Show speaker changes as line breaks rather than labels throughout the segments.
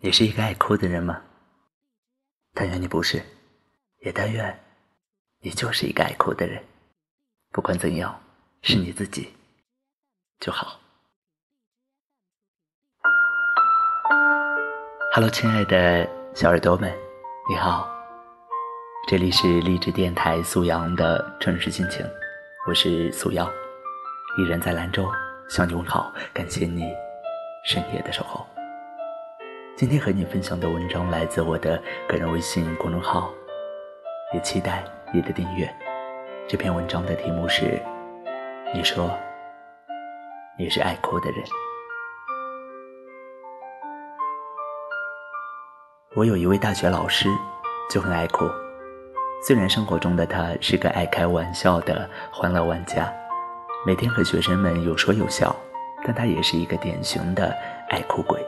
你是一个爱哭的人吗？但愿你不是，也但愿你就是一个爱哭的人。不管怎样，是你自己就好。Hello，亲爱的小耳朵们，你好，这里是励志电台素阳的城市心情，我是素阳，依然在兰州向你问好，感谢你深夜的守候。今天和你分享的文章来自我的个人微信公众号，也期待你的订阅。这篇文章的题目是：你说你是爱哭的人。我有一位大学老师，就很爱哭。虽然生活中的他是个爱开玩笑的欢乐玩家，每天和学生们有说有笑，但他也是一个典型的爱哭鬼。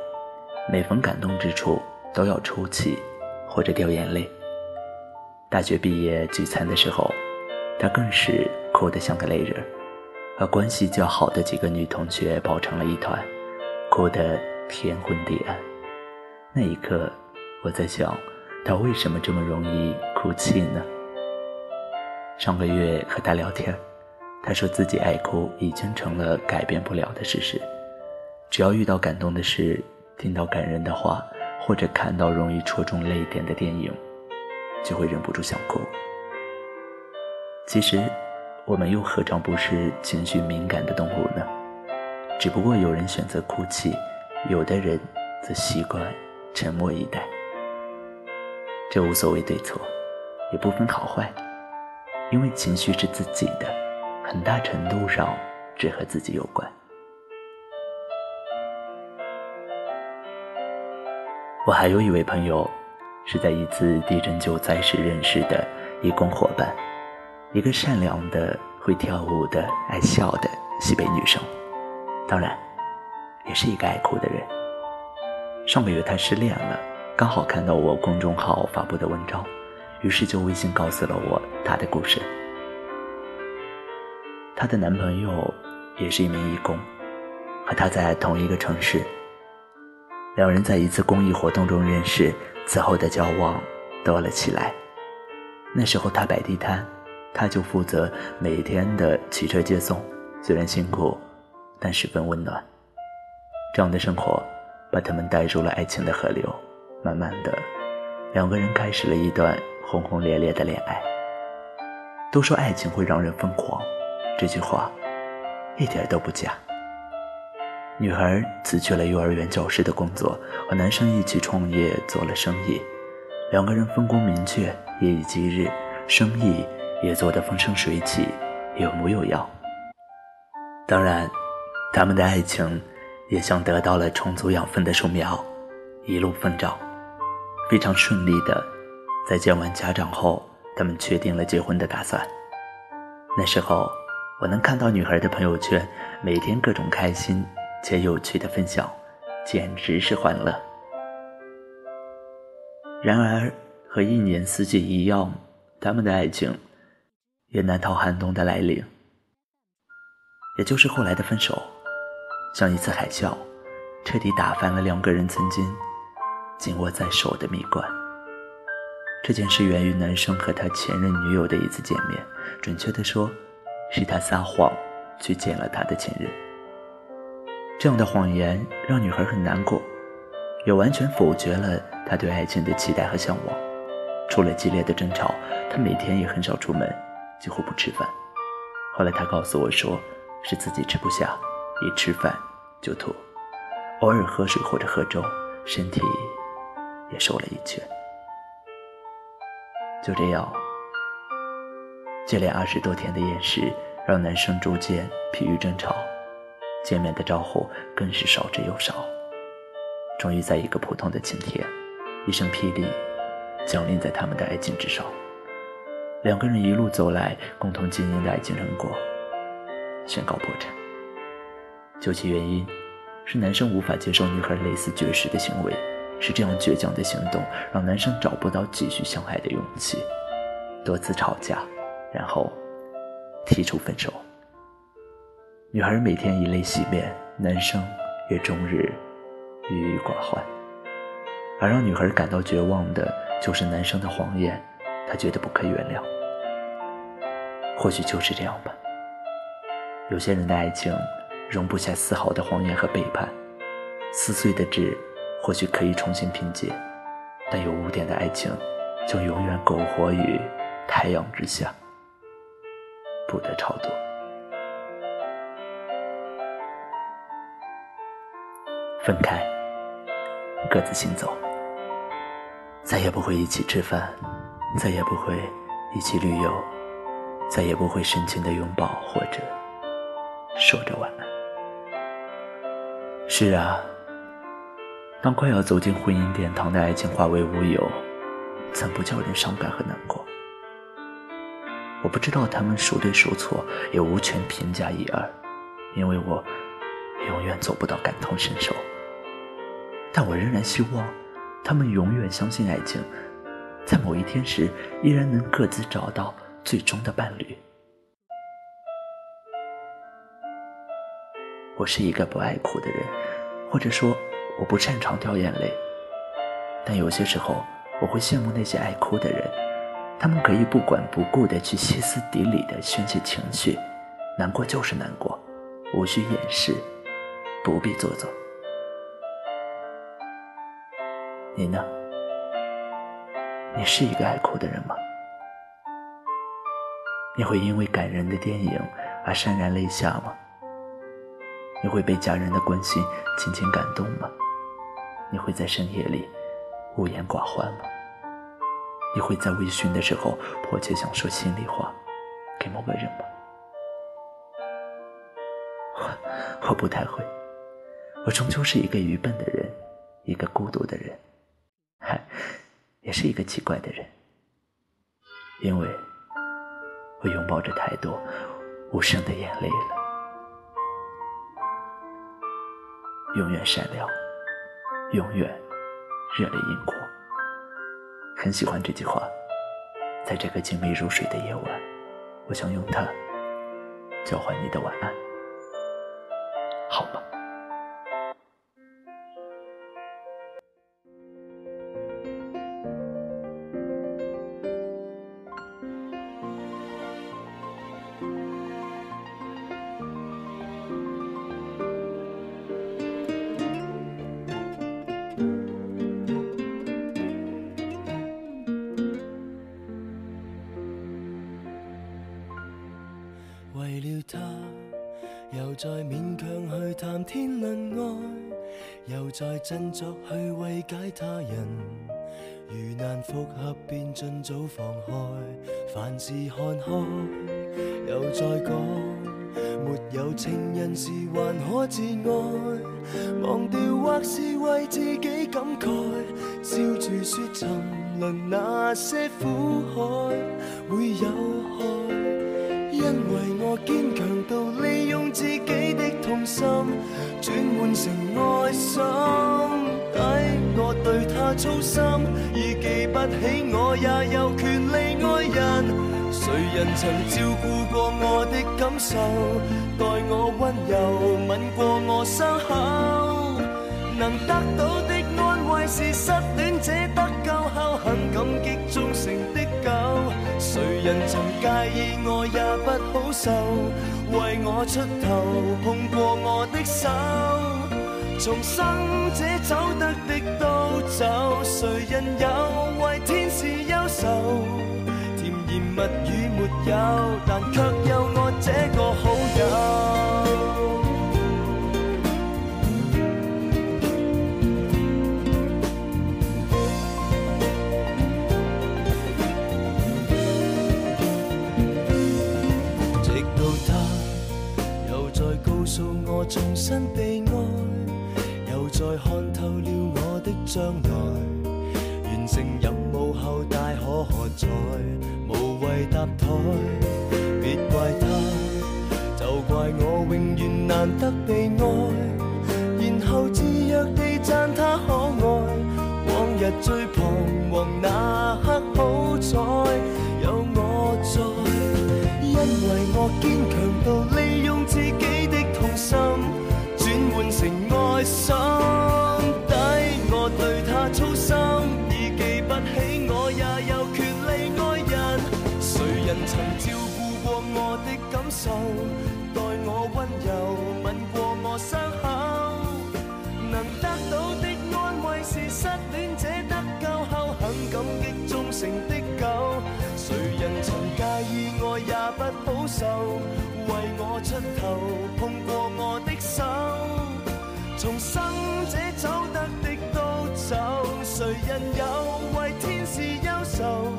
每逢感动之处，都要抽泣或者掉眼泪。大学毕业聚餐的时候，他更是哭得像个泪人，把关系较好的几个女同学抱成了一团，哭得天昏地暗。那一刻，我在想，他为什么这么容易哭泣呢？上个月和他聊天，他说自己爱哭已经成了改变不了的事实，只要遇到感动的事。听到感人的话，或者看到容易戳中泪点的电影，就会忍不住想哭。其实，我们又何尝不是情绪敏感的动物呢？只不过有人选择哭泣，有的人则习惯沉默以待。这无所谓对错，也不分好坏，因为情绪是自己的，很大程度上只和自己有关。我还有一位朋友，是在一次地震救灾时认识的义工伙伴，一个善良的、会跳舞的、爱笑的西北女生，当然，也是一个爱哭的人。上个月她失恋了，刚好看到我公众号发布的文章，于是就微信告诉了我她的故事。她的男朋友也是一名义工，和她在同一个城市。两人在一次公益活动中认识，此后的交往多了起来。那时候他摆地摊，他就负责每天的骑车接送，虽然辛苦，但十分温暖。这样的生活把他们带入了爱情的河流，慢慢的，两个人开始了一段轰轰烈烈的恋爱。都说爱情会让人疯狂，这句话一点都不假。女孩辞去了幼儿园教师的工作，和男生一起创业做了生意，两个人分工明确，夜以继日，生意也做得风生水起，有模有样。当然，他们的爱情也像得到了充足养分的树苗，一路疯长，非常顺利的在见完家长后，他们确定了结婚的打算。那时候，我能看到女孩的朋友圈，每天各种开心。且有趣的分享，简直是欢乐。然而，和一年四季一样，他们的爱情也难逃寒冬的来临。也就是后来的分手，像一次海啸，彻底打翻了两个人曾经紧握在手的蜜罐。这件事源于男生和他前任女友的一次见面，准确的说，是他撒谎去见了他的前任。这样的谎言让女孩很难过，也完全否决了她对爱情的期待和向往。除了激烈的争吵，她每天也很少出门，几乎不吃饭。后来她告诉我说，是自己吃不下，一吃饭就吐，偶尔喝水或者喝粥，身体也瘦了一圈。就这样，接连二十多天的厌食，让男生逐渐疲于争吵。见面的招呼更是少之又少。终于在一个普通的晴天，一声霹雳降临在他们的爱情之上。两个人一路走来，共同经营的爱情成果宣告破产。究其原因，是男生无法接受女孩类似绝食的行为，是这样倔强的行动让男生找不到继续相爱的勇气。多次吵架，然后提出分手。女孩每天以泪洗面，男生也终日郁郁寡欢。而让女孩感到绝望的，就是男生的谎言，她觉得不可原谅。或许就是这样吧。有些人的爱情容不下丝毫的谎言和背叛，撕碎的纸或许可以重新拼接，但有污点的爱情就永远苟活于太阳之下，不得超度。分开，各自行走，再也不会一起吃饭，再也不会一起旅游，再也不会深情的拥抱或者说着晚安。是啊，当快要走进婚姻殿堂的爱情化为乌有，怎不叫人伤感和难过？我不知道他们孰对孰错，也无权评价一二，因为我永远做不到感同身受。但我仍然希望，他们永远相信爱情，在某一天时，依然能各自找到最终的伴侣。我是一个不爱哭的人，或者说我不擅长掉眼泪，但有些时候我会羡慕那些爱哭的人，他们可以不管不顾的去歇斯底里的宣泄情绪，难过就是难过，无需掩饰，不必做作。你呢？你是一个爱哭的人吗？你会因为感人的电影而潸然泪下吗？你会被家人的关心、紧紧感动吗？你会在深夜里无言寡欢吗？你会在微醺的时候迫切想说心里话给某个人吗？我我不太会，我终究是一个愚笨的人，一个孤独的人。嗨，也是一个奇怪的人，因为我拥抱着太多无声的眼泪了。永远善良，永远热泪盈眶，很喜欢这句话。在这个静谧如水的夜晚，我想用它交换你的晚安，好吗？
再勉强去谈天论爱，又再振作去慰解他人。如难复合，便尽早放开。凡事看开，又再讲。没有情人时，还可自爱。忘掉或是为自己感慨。笑住说，沉沦那些苦海会有害，因为我坚强。自己的痛心，转换成爱心，抵我对他操心。已记不起我也有权利爱人，谁人曾照顾过我的感受，待我温柔吻过我伤口，能得到的安慰是失恋者。意外也不好受，为我出头，碰过我的手。重生者走得的都走，谁人有为天使忧愁？甜言蜜语没有，但却有我这个。将来完成任务后大可喝彩，无谓搭台，别怪他，就怪我永远难得被爱，然后自虐地赞他可爱。往日最彷徨那刻好彩有我在，因为我坚强到利用自己的痛心转换成爱心。对他粗心，已记不起，我也有权利爱人。谁人曾照顾过我的感受，待我温柔吻过我伤口，能得到的安慰是失恋者得救后很感激忠诚的狗。谁人曾介意我也不好受，为我出头碰过我的手，重生者走得的。谁人有为天使忧愁？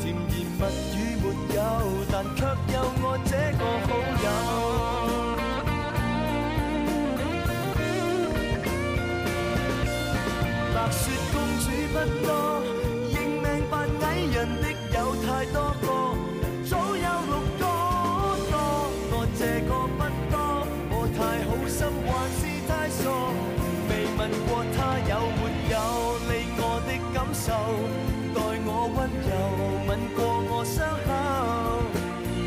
甜言蜜语没有，但却有我这个好友。白雪公主不多，认命扮矮人的有太多个，早有六个多，我这个不多，我太好心还是太傻，未问过她有没有。感受，待我温柔吻过我伤口，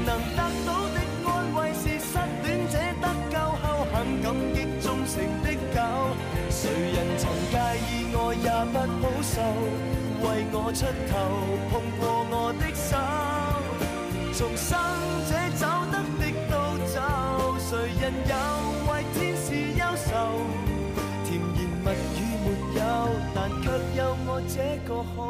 能得到的安慰是失恋者得救后很感激忠诚的狗。谁人曾介意我也不好受，为我出头碰过我的手。go home.